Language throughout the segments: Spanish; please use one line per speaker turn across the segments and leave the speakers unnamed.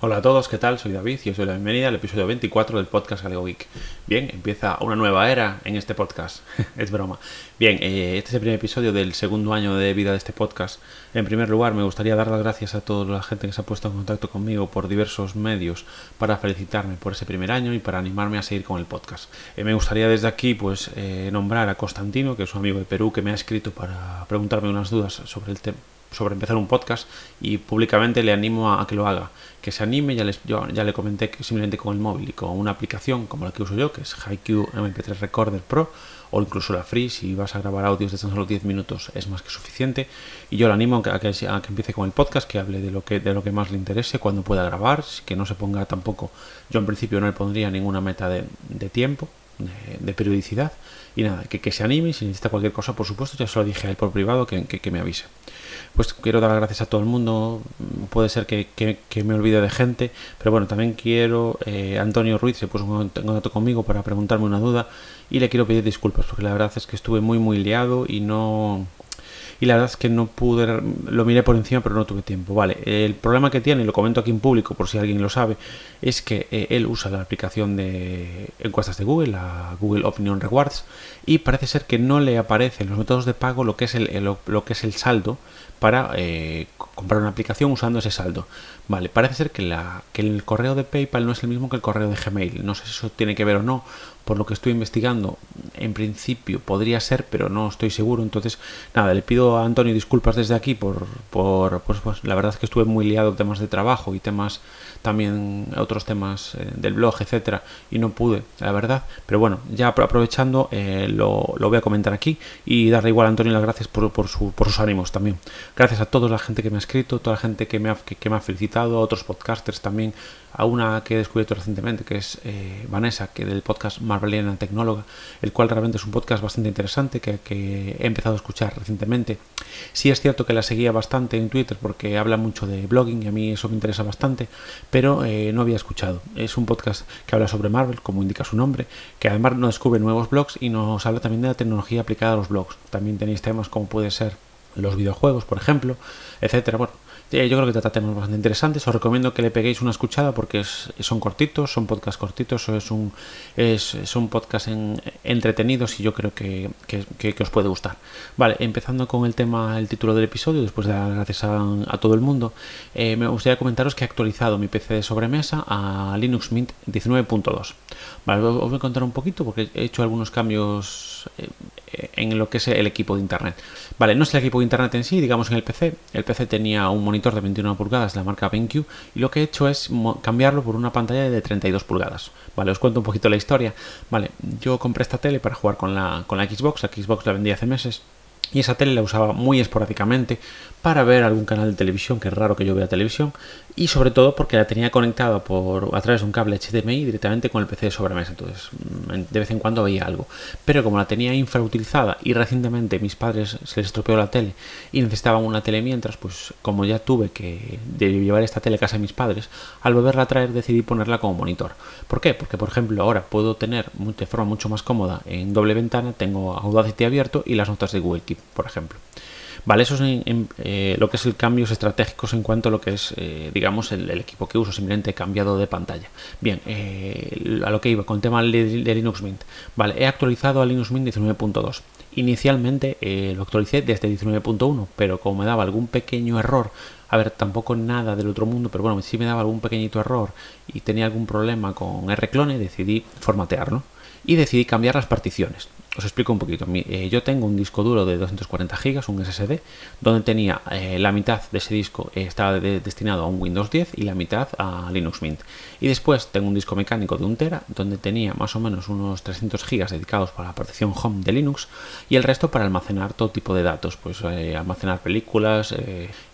Hola a todos, ¿qué tal? Soy David y os doy la bienvenida al episodio 24 del podcast Galego Geek. Bien, empieza una nueva era en este podcast. es broma. Bien, eh, este es el primer episodio del segundo año de vida de este podcast. En primer lugar, me gustaría dar las gracias a toda la gente que se ha puesto en contacto conmigo por diversos medios para felicitarme por ese primer año y para animarme a seguir con el podcast. Eh, me gustaría desde aquí pues eh, nombrar a Constantino, que es un amigo de Perú que me ha escrito para preguntarme unas dudas sobre el tema sobre empezar un podcast y públicamente le animo a, que lo haga. Que se anime, ya, les, yo, ya le comenté que simplemente con el móvil y con una aplicación como la que uso yo, que es HiQ MP3 Recorder Pro, o incluso la Free, si vas a grabar audios de tan solo 10 minutos es más que suficiente. Y yo le animo a que, empiece con el podcast, que hable de lo que, de lo que más le interese, cuando pueda grabar, que no se ponga tampoco, yo en principio no le pondría ninguna meta de, de tiempo, de, periodicidad. Y nada, que, se anime si necesita cualquier cosa, por supuesto, ya se lo dije a él por privado que me avise pues quiero dar las gracias a todo el mundo. Puede ser que, me olvide de gente, pero bueno, también quiero. Eh, Antonio Ruiz se puso en contacto conmigo para preguntarme una duda y le quiero pedir disculpas porque la verdad es que estuve muy, muy liado y no y la verdad es que no pude, lo miré por encima pero no tuve tiempo. Vale, el problema que tiene, y lo comento aquí en público por si alguien lo sabe, es que eh, él usa la aplicación de encuestas de Google, la Google Opinion Rewards, y parece ser que no le aparece los métodos de pago lo que es el, lo que es el saldo para eh, comprar una aplicación usando ese saldo. Vale, parece ser que, el correo de PayPal no es el mismo que el correo de Gmail. No sé si eso tiene que ver o no, por lo que estoy investigando, en principio podría ser, pero no estoy seguro. Entonces, nada, le pido a Antonio disculpas desde aquí por, por pues, pues, la verdad es que estuve muy liado en temas de trabajo y temas también otros temas eh, del blog, etcétera, y no pude, la verdad. Pero bueno, ya aprovechando, eh, lo, lo, voy a comentar aquí y darle igual a Antonio las gracias por, por, sus ánimos también. Gracias a toda la gente que me ha escrito, toda la gente que me ha, que, me ha felicitado, a otros podcasters también a una que he descubierto recientemente, que es eh, Vanessa, que del podcast Marveliana Tecnóloga, el cual realmente es un podcast bastante interesante que, he empezado a escuchar recientemente. Sí es cierto que la seguía bastante en Twitter porque habla mucho de blogging y a mí eso me interesa bastante, pero eh, no había escuchado. Es un podcast que habla sobre Marvel, como indica su nombre, que además nos descubre nuevos blogs y nos habla también de la tecnología aplicada a los blogs. También tenéis temas como puede ser los videojuegos, por ejemplo, etcétera. Bueno, yo creo que trata temas bastante interesantes. Os recomiendo que le peguéis una escuchada porque son cortitos, son podcasts cortitos, es son podcasts entretenidos y yo creo que, os puede gustar. Vale, empezando con el tema, el título del episodio, después de dar gracias a, todo el mundo, eh, me gustaría comentaros que he actualizado mi PC de sobremesa a Linux Mint 19.2. Vale, os voy a contar un poquito porque he hecho algunos cambios eh, en lo que es el equipo de internet. Vale, no es el equipo de internet en sí, digamos en el PC. El PC tenía un monitor de 21 pulgadas de la marca BenQ y lo que he hecho es cambiarlo por una pantalla de 32 pulgadas. Vale, os cuento un poquito la historia. Vale, yo compré esta tele para jugar con la, con la Xbox. La Xbox la vendí hace meses y esa tele la usaba muy esporádicamente para ver algún canal de televisión, que es raro que yo vea televisión, y sobre todo porque la tenía conectada por, a través de un cable HDMI directamente con el PC de sobremesa, entonces mm, de vez en cuando veía algo. Pero como la tenía infrautilizada y recientemente mis padres se les estropeó la tele y necesitaban una tele mientras, pues como ya tuve que llevar esta tele casa de mis padres, al volverla a traer decidí ponerla como monitor. ¿Por qué? Porque por ejemplo ahora puedo tener de forma mucho más cómoda en doble ventana, tengo Audacity abierto y las notas de Google Keep, por ejemplo. Vale, eso es eh, lo que es el cambios estratégicos en cuanto a lo que es, eh, digamos, el, equipo que uso. Simplemente he cambiado de pantalla. Bien, eh, a lo que iba con el tema de, Linux Mint. Vale, he actualizado a Linux Mint 19.2. Inicialmente lo actualicé desde 19.1, pero como me daba algún pequeño error a ver, tampoco nada del otro mundo, pero bueno, si me daba algún pequeñito error y tenía algún problema con Rclone, decidí formatearlo y decidí cambiar las particiones. Os explico un poquito. Eh, yo tengo un disco duro de 240 GB, un SSD, donde tenía eh, la mitad de ese disco eh, estaba destinado a un Windows 10 y la mitad a Linux Mint. Y después tengo un disco mecánico de 1 tera, donde tenía más o menos unos 300 GB dedicados para la partición Home de Linux y el resto para almacenar todo tipo de datos, pues almacenar películas,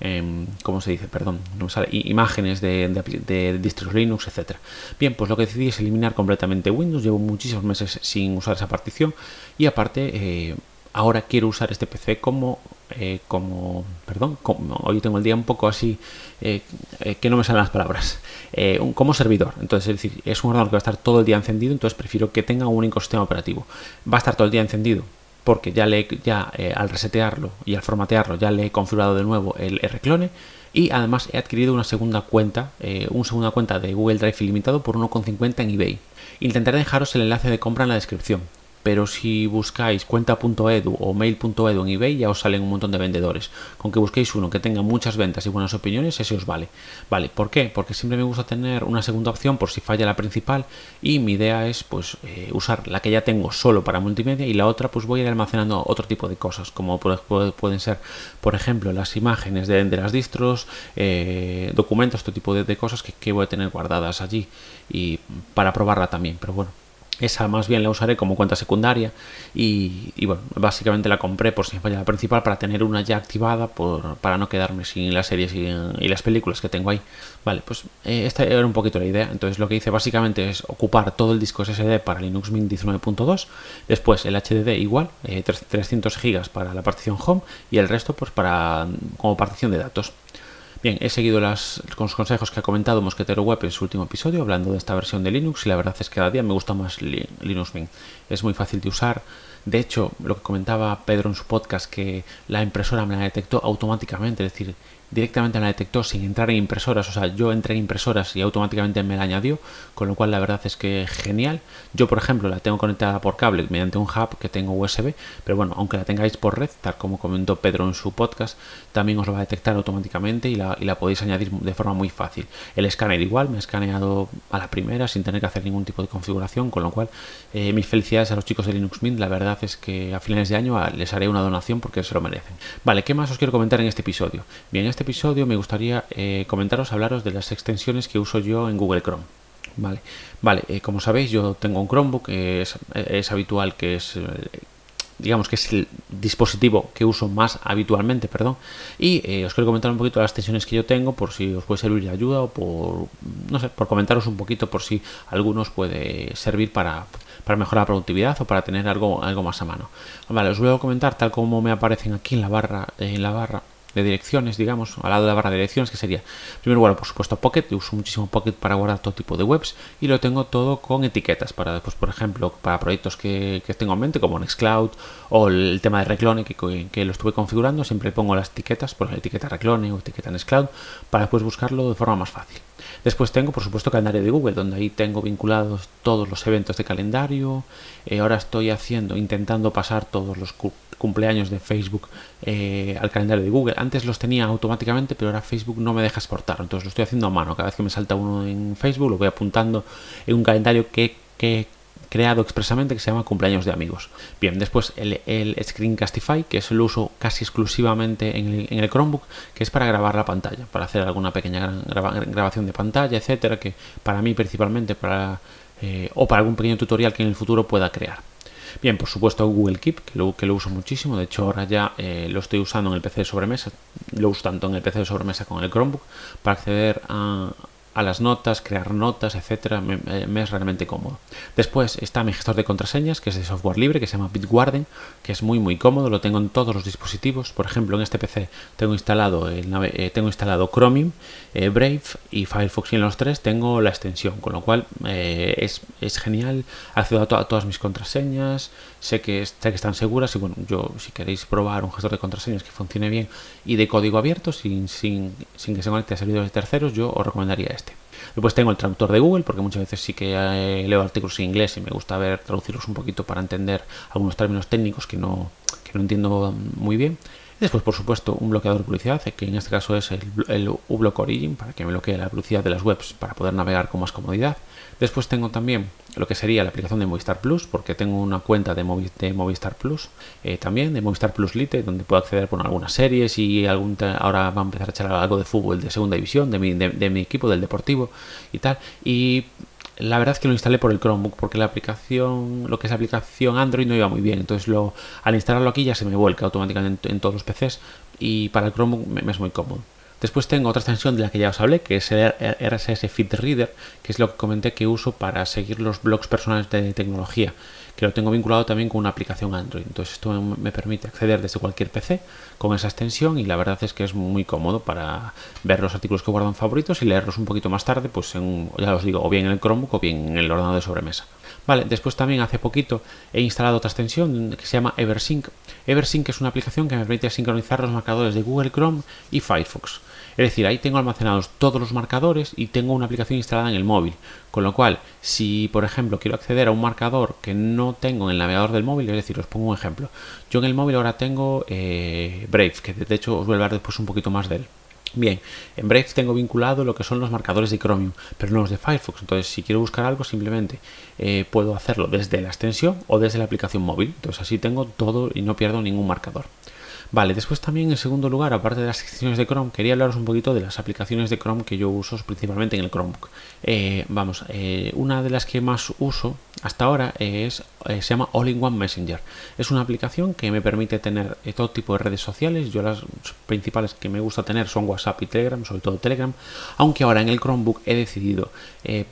em, ¿cómo se dice? Perdón, no sale, imágenes de, de, distros Linux, etcétera. Bien, pues lo que decidí es eliminar completamente Windows. Llevo muchísimos meses sin usar esa partición y aparte, eh, ahora quiero usar este PC como, eh, como perdón, hoy tengo el día un poco así, eh, que no me salen las palabras, como servidor. Entonces, es decir, es un ordenador que va a estar todo el día encendido, entonces prefiero que tenga un único sistema operativo. Va a estar todo el día encendido porque ya, le, ya al resetearlo y al formatearlo ya le he configurado de nuevo el Rclone Y además he adquirido una segunda cuenta, una segunda cuenta de Google Drive ilimitado por 1,50 en eBay. Intentaré dejaros el enlace de compra en la descripción pero si buscáis cuenta.edu o mail.edu en eBay ya os salen un montón de vendedores. Con que busquéis uno que tenga muchas ventas y buenas opiniones, ese os vale. Vale, ¿por qué? Porque siempre me gusta tener una segunda opción por si falla la principal y mi idea es pues eh, usar la que ya tengo solo para multimedia y la otra pues voy a ir almacenando otro tipo de cosas, como pueden ser, por ejemplo, las imágenes de, las distros, eh, documentos, este tipo de, cosas que, que voy a tener guardadas allí y para probarla también, pero bueno. Esa más bien la usaré como cuenta secundaria y, bueno, básicamente la compré por si me falla la principal para tener una ya activada por, para no quedarme sin las series y, las películas que tengo ahí. Vale, pues eh, esta era un poquito la idea. Entonces lo que hice básicamente es ocupar todo el disco SSD para Linux Mint 19.2, después el HDD igual, 300 eh, GB para la partición home y el resto pues para como partición de datos. Bien, he seguido las, los consejos que ha comentado Mosquetero Web en su último episodio hablando de esta versión de Linux y la verdad es que cada día me gusta más Linux Mint. Es muy fácil de usar. De hecho, lo que comentaba Pedro en su podcast, que la impresora me la detectó automáticamente, es decir, directamente me la detectó sin entrar en impresoras. O sea, yo entré en impresoras y automáticamente me la añadió, con lo cual la verdad es que genial. Yo, por ejemplo, la tengo conectada por cable mediante un hub que tengo USB, pero bueno, aunque la tengáis por red, tal como comentó Pedro en su podcast, también os lo va a detectar automáticamente y la, y la podéis añadir de forma muy fácil. El escáner igual, me ha escaneado a la primera sin tener que hacer ningún tipo de configuración, con lo cual eh, mis felicidades a los chicos de Linux Mint. La verdad es que a finales de año ah, les haré una donación porque se lo merecen. Vale, ¿qué más os quiero comentar en este episodio? Bien, este episodio me gustaría eh, comentaros, hablaros de las extensiones que uso yo en Google Chrome. Vale, vale eh, como sabéis, yo tengo un Chromebook, es, es habitual que es eh, digamos que es el dispositivo que uso más habitualmente, perdón, y os quiero comentar un poquito las extensiones que yo tengo por si os puede servir de ayuda o por, no sé, por comentaros un poquito por si algunos puede servir para, para mejorar la productividad o para tener algo, algo más a mano. Vale, os voy a comentar tal como me aparecen aquí en la barra, en la barra direcciones, digamos, al lado de la barra de direcciones, que sería, primero, bueno, por supuesto, Pocket, uso muchísimo Pocket para guardar todo tipo de webs y lo tengo todo con etiquetas para, pues, por ejemplo, para proyectos que, que tengo en mente, como Nextcloud o el tema de Reclone, que, que lo estuve configurando, siempre pongo las etiquetas, por la etiqueta Reclone o etiqueta Nextcloud, para después buscarlo de forma más fácil. Después tengo, por supuesto, calendario de Google, donde ahí tengo vinculados todos los eventos de calendario. Eh, ahora estoy haciendo, intentando pasar todos los cumpleaños de Facebook eh, al calendario de Google. Antes los tenía automáticamente, pero ahora Facebook no me deja exportar. Entonces lo estoy haciendo a mano. Cada vez que me salta uno en Facebook, lo voy apuntando en un calendario que, que creado expresamente que se llama cumpleaños de amigos. Bien, después el, el Screencastify, que es el uso casi exclusivamente en el, Chromebook, que es para grabar la pantalla, para hacer alguna pequeña grabación de pantalla, etcétera, que para mí principalmente para eh, o para algún pequeño tutorial que en el futuro pueda crear. Bien, por supuesto Google Keep, que lo, que lo uso muchísimo, de hecho ahora ya eh, lo estoy usando en el PC de sobremesa, lo uso tanto en el PC de sobremesa como en el Chromebook, para acceder a, a las notas, crear notas, etcétera, me, es realmente cómodo. Después está mi gestor de contraseñas, que es de software libre, que se llama Bitwarden, que es muy muy cómodo, lo tengo en todos los dispositivos. Por ejemplo, en este PC tengo instalado el eh, tengo instalado Chromium, eh, Brave y Firefox y en los tres tengo la extensión, con lo cual eh, es, es, genial, accedo a, a, todas mis contraseñas, sé que, sé que están seguras y bueno, yo si queréis probar un gestor de contraseñas que funcione bien y de código abierto, sin, sin, sin que se conecte a servidores de terceros, yo os recomendaría este. Después tengo el traductor de Google, porque muchas veces sí que eh, leo artículos en inglés y me gusta ver traducirlos un poquito para entender algunos términos técnicos que no, que no entiendo muy bien. Después, por supuesto, un bloqueador de publicidad, que en este caso es el, el uBlock Origin, para que me bloquee la publicidad de las webs para poder navegar con más comodidad. Después tengo también lo que sería la aplicación de Movistar Plus, porque tengo una cuenta de, Movistar Plus, eh, también de Movistar Plus Lite, donde puedo acceder a algunas series y algún ahora va a empezar a echar algo de fútbol de segunda división, de mi, de mi equipo, del deportivo y tal. Y la verdad es que lo instalé por el Chromebook porque la aplicación, lo que es la aplicación Android no iba muy bien. Entonces lo, al instalarlo aquí ya se me vuelca automáticamente en, todos los PCs y para el Chromebook me, es muy cómodo. Después tengo otra extensión de la que ya os hablé, que es el RSS Feed Reader, que es lo que comenté que uso para seguir los blogs personales de tecnología que lo tengo vinculado también con una aplicación Android. Entonces esto me permite acceder desde cualquier PC con esa extensión y la verdad es que es muy cómodo para ver los artículos que guardo en favoritos y leerlos un poquito más tarde, pues en, ya os digo, o bien en el Chromebook o bien en el ordenador de sobremesa. Vale, después también hace poquito he instalado otra extensión que se llama Eversync. Eversync es una aplicación que me permite sincronizar los marcadores de Google Chrome y Firefox. decir, ahí tengo almacenados todos los marcadores y tengo una aplicación instalada en el móvil. Con lo cual, si por ejemplo quiero acceder a un marcador que no tengo en el navegador del móvil, es decir, os pongo un ejemplo. Yo en el móvil ahora tengo eh, Brave, que de hecho os voy a hablar después un poquito más de él. Bien, en Brave tengo vinculado lo que son los marcadores de Chromium, pero no los de Firefox. Entonces, si quiero buscar algo, simplemente eh, puedo hacerlo desde la extensión o desde la aplicación móvil. Entonces, así tengo todo y no pierdo ningún marcador. Vale, después también en segundo lugar, aparte de las extensiones de Chrome, quería hablaros un poquito de las aplicaciones de Chrome que yo uso principalmente en el Chromebook. Eh, vamos, eh, una de las que más uso hasta ahora es, se llama All-in-One Messenger. Es una aplicación que me permite tener todo tipo de redes sociales. Yo las principales que me gusta tener son WhatsApp y Telegram, sobre todo Telegram. Aunque ahora en el Chromebook he decidido eh,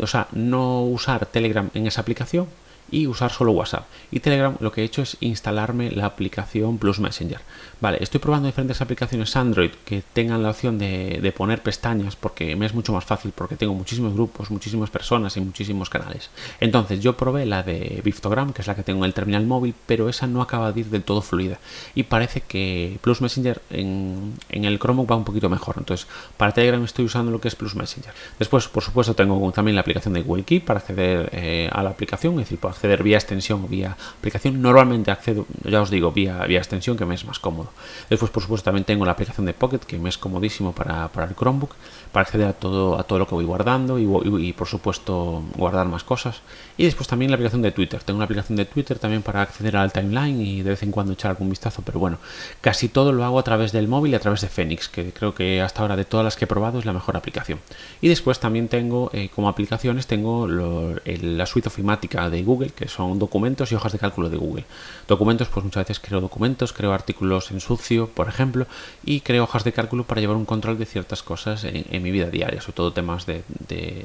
o sea, no usar Telegram en esa aplicación y usar solo WhatsApp. Y Telegram lo que he hecho es instalarme la aplicación Plus Messenger. Vale, estoy probando diferentes aplicaciones Android que tengan la opción de, de, poner pestañas porque me es mucho más fácil porque tengo muchísimos grupos, muchísimas personas y muchísimos canales. Entonces yo probé la de Biftogram, que es la que tengo en el terminal móvil, pero esa no acaba de ir del todo fluida. Y parece que Plus Messenger en, en el Chromebook va un poquito mejor. Entonces para Telegram estoy usando lo que es Plus Messenger. Después, por supuesto, tengo también la aplicación de Keep para acceder eh, a la aplicación, es decir, acceder vía extensión o vía aplicación. Normalmente accedo, ya os digo, vía, vía extensión, que me es más cómodo. Después, por supuesto, también tengo la aplicación de Pocket, que me es comodísimo para, para el Chromebook, para acceder a todo, a todo lo que voy guardando y, y, por supuesto, guardar más cosas. Y después también la aplicación de Twitter. Tengo una aplicación de Twitter también para acceder al timeline y de vez en cuando echar algún vistazo. Pero bueno, casi todo lo hago a través del móvil y a través de Phoenix, que creo que hasta ahora de todas las que he probado es la mejor aplicación. Y después también tengo eh, como aplicaciones, tengo la suite ofimática de Google, que son documentos y hojas de cálculo de Google. Documentos, pues muchas veces creo documentos, creo artículos en sucio, por ejemplo, y creo hojas de cálculo para llevar un control de ciertas cosas en, mi vida diaria, sobre todo temas de, de,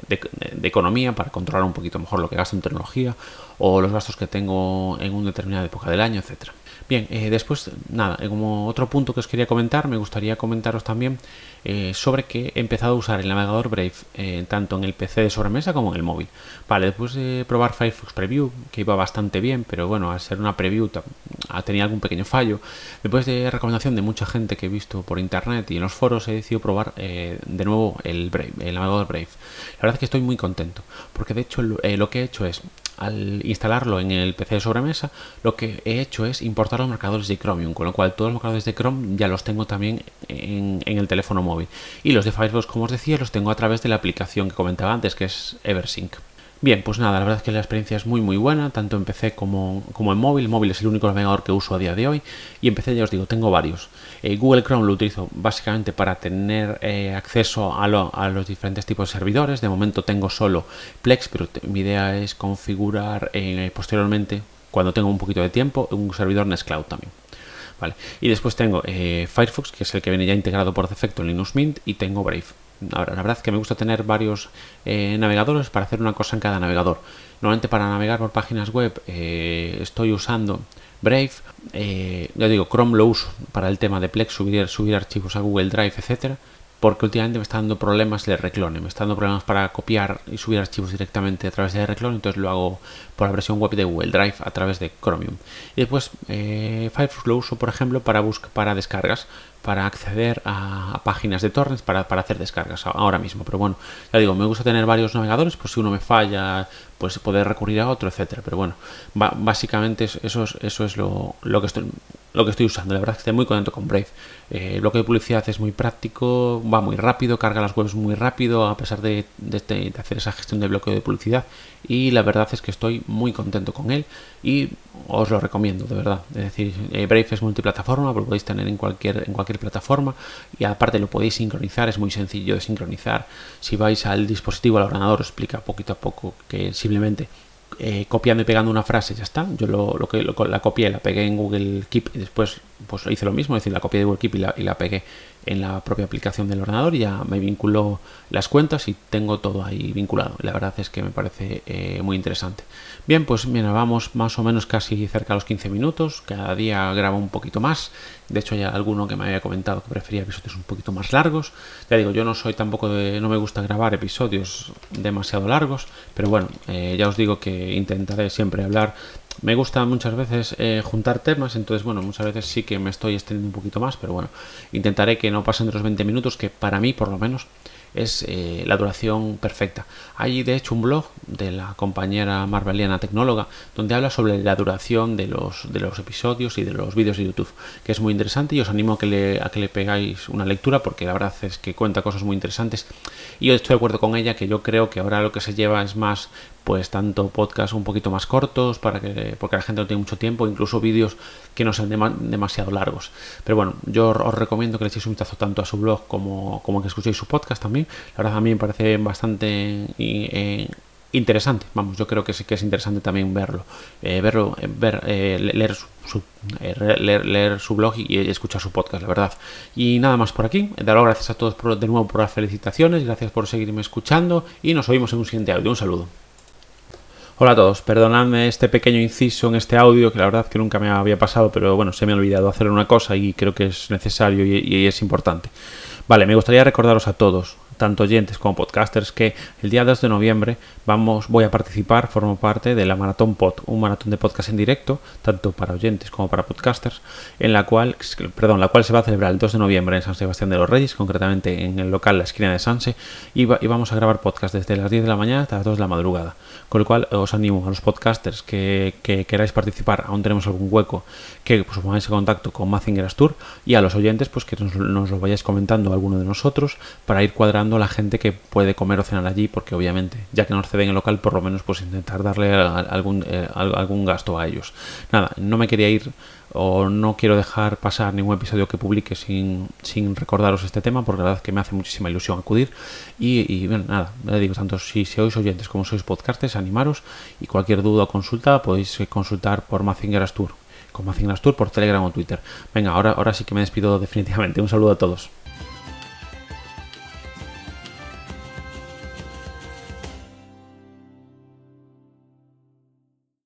economía, para controlar un poquito mejor lo que gasto en tecnología o los gastos que tengo en una determinada época del año, etcétera. Bien, eh, después, nada, eh, como otro punto que os quería comentar, me gustaría comentaros también eh, sobre que he empezado a usar el navegador Brave eh, tanto en el PC de sobremesa como en el móvil. Vale, después de probar Firefox Preview, que iba bastante bien, pero bueno, al ser una preview tenido algún pequeño fallo. Después de recomendación de mucha gente que he visto por internet y en los foros, he decidido probar de nuevo el Brave, el navegador Brave. La verdad es que estoy muy contento, porque de hecho lo que he hecho es al instalarlo en el PC de sobremesa, lo que he hecho es importar los marcadores de Chromium, con lo cual todos los marcadores de Chrome ya los tengo también en, en el teléfono móvil. Y los de Firefox, como os decía, los tengo a través de la aplicación que comentaba antes, que es Eversync. Bien, pues nada, la verdad es que la experiencia es muy muy buena, tanto en PC como, como en móvil. Móvil es el único navegador que uso a día de hoy. Y en PC ya os digo, tengo varios. Eh, Google Chrome lo utilizo básicamente para tener eh, acceso a, lo, a, los diferentes tipos de servidores. De momento tengo solo Plex, pero mi idea es configurar eh, posteriormente, cuando tengo un poquito de tiempo, un servidor Nextcloud también. Vale. Y después tengo Firefox, que es el que viene ya integrado por defecto en Linux Mint, y tengo Brave. Ahora, la verdad es que me gusta tener varios eh, navegadores para hacer una cosa en cada navegador. Normalmente para navegar por páginas web eh, estoy usando Brave. Eh, ya digo, Chrome lo uso para el tema de Plex, subir, subir archivos a Google Drive, etcétera porque últimamente me está dando problemas de reclone, me está dando problemas para copiar y subir archivos directamente a través de reclone, entonces lo hago por la versión web de Google Drive a través de Chromium. Y después eh, Firefox lo uso, por ejemplo, para, para descargas, para acceder a, páginas de torrents para, para, hacer descargas ahora mismo. Pero bueno, ya digo, me gusta tener varios navegadores, pues si uno me falla, pues poder recurrir a otro, etcétera. Pero bueno, básicamente eso es, eso es lo, lo que estoy lo que estoy usando. La verdad es que estoy muy contento con Brave. Eh, el bloque de publicidad es muy práctico, va muy rápido, carga las webs muy rápido, a pesar de, hacer esa gestión de bloque de publicidad. Y la verdad es que estoy muy contento con él y os lo recomiendo, de verdad. Es decir, eh, Brave es multiplataforma, lo podéis tener en cualquier, en cualquier plataforma y aparte lo podéis sincronizar, es muy sencillo de sincronizar. Si vais al dispositivo, al ordenador, os explica poquito a poco que simplemente eh, copiando y pegando una frase, ya está. Yo lo, lo que lo, la copié, la pegué en Google Keep y después pues hice lo mismo, es decir, la copié de Google Keep y la, y la pegué en la propia aplicación del ordenador ya me vinculó las cuentas y tengo todo ahí vinculado. La verdad es que me parece eh, muy interesante. Bien, pues mira, vamos más o menos casi cerca de los 15 minutos. Cada día grabo un poquito más. De hecho, ya alguno que me había comentado que prefería episodios un poquito más largos. Ya digo, yo no soy tampoco de. no me gusta grabar episodios demasiado largos. Pero bueno, eh, ya os digo que intentaré siempre hablar me gusta muchas veces eh, juntar temas, entonces bueno, muchas veces sí que me estoy extendiendo un poquito más, pero bueno, intentaré que no pasen de los 20 minutos, que para mí por lo menos es eh, la duración perfecta. Hay de hecho un blog de la compañera marveliana tecnóloga donde habla sobre la duración de los, de los episodios y de los vídeos de YouTube, que es muy interesante y os animo a que, le, a que le pegáis una lectura porque la verdad es que cuenta cosas muy interesantes y yo estoy de acuerdo con ella que yo creo que ahora lo que se lleva es más pues tanto podcasts un poquito más cortos para que porque la gente no tiene mucho tiempo incluso vídeos que no sean demasiado largos. Pero bueno yo os recomiendo que le echéis un vistazo tanto a su blog como, como que escuchéis su podcast también. La verdad a mí me parece bastante eh, interesante. Vamos yo creo que sí que es interesante también verlo. Eh, verlo eh, ver leer su, leer, su blog y, escuchar su podcast la verdad. Y nada más por aquí. Daros gracias a todos de nuevo por las felicitaciones gracias por seguirme escuchando y nos oímos en un siguiente audio. Un saludo Hola a todos, perdonadme este pequeño inciso en este audio que la verdad que nunca me había pasado, pero bueno, se me ha olvidado hacer una cosa y creo que es necesario y, y es importante. Vale, me gustaría recordaros a todos, tanto oyentes como podcasters, que el día 2 de noviembre vamos, voy a participar, formo parte de la Maratón Pod, un maratón de podcast en directo, tanto para oyentes como para podcasters, en la cual, perdón, la cual se va a celebrar el 2 de noviembre en San Sebastián de los Reyes, concretamente en el local La Esquina de Sanse, y, vamos a grabar podcast desde las 10 de la mañana hasta las 2 de la madrugada. Con lo cual os animo a los podcasters que, que queráis participar, aún tenemos algún hueco, que pues, pongáis en contacto con Mazinger Tour y a los oyentes pues que nos, nos lo vayáis comentando alguno de nosotros para ir cuadrando la gente que puede comer o cenar allí, porque obviamente, ya que nos ceden el local, por lo menos pues intentar darle algún, eh, algún gasto a ellos. Nada, no me quería ir o no quiero dejar pasar ningún episodio que publique sin, sin recordaros este tema, porque la verdad es que me hace muchísima ilusión acudir. Y, bueno, nada, le digo, tanto si sois oyentes como sois podcasters, animaros y cualquier duda o consulta podéis consultar por Mazingeras Tour, con Mazingeras Tour por Telegram o Twitter. Venga, ahora, ahora sí que me despido definitivamente. Un saludo a todos.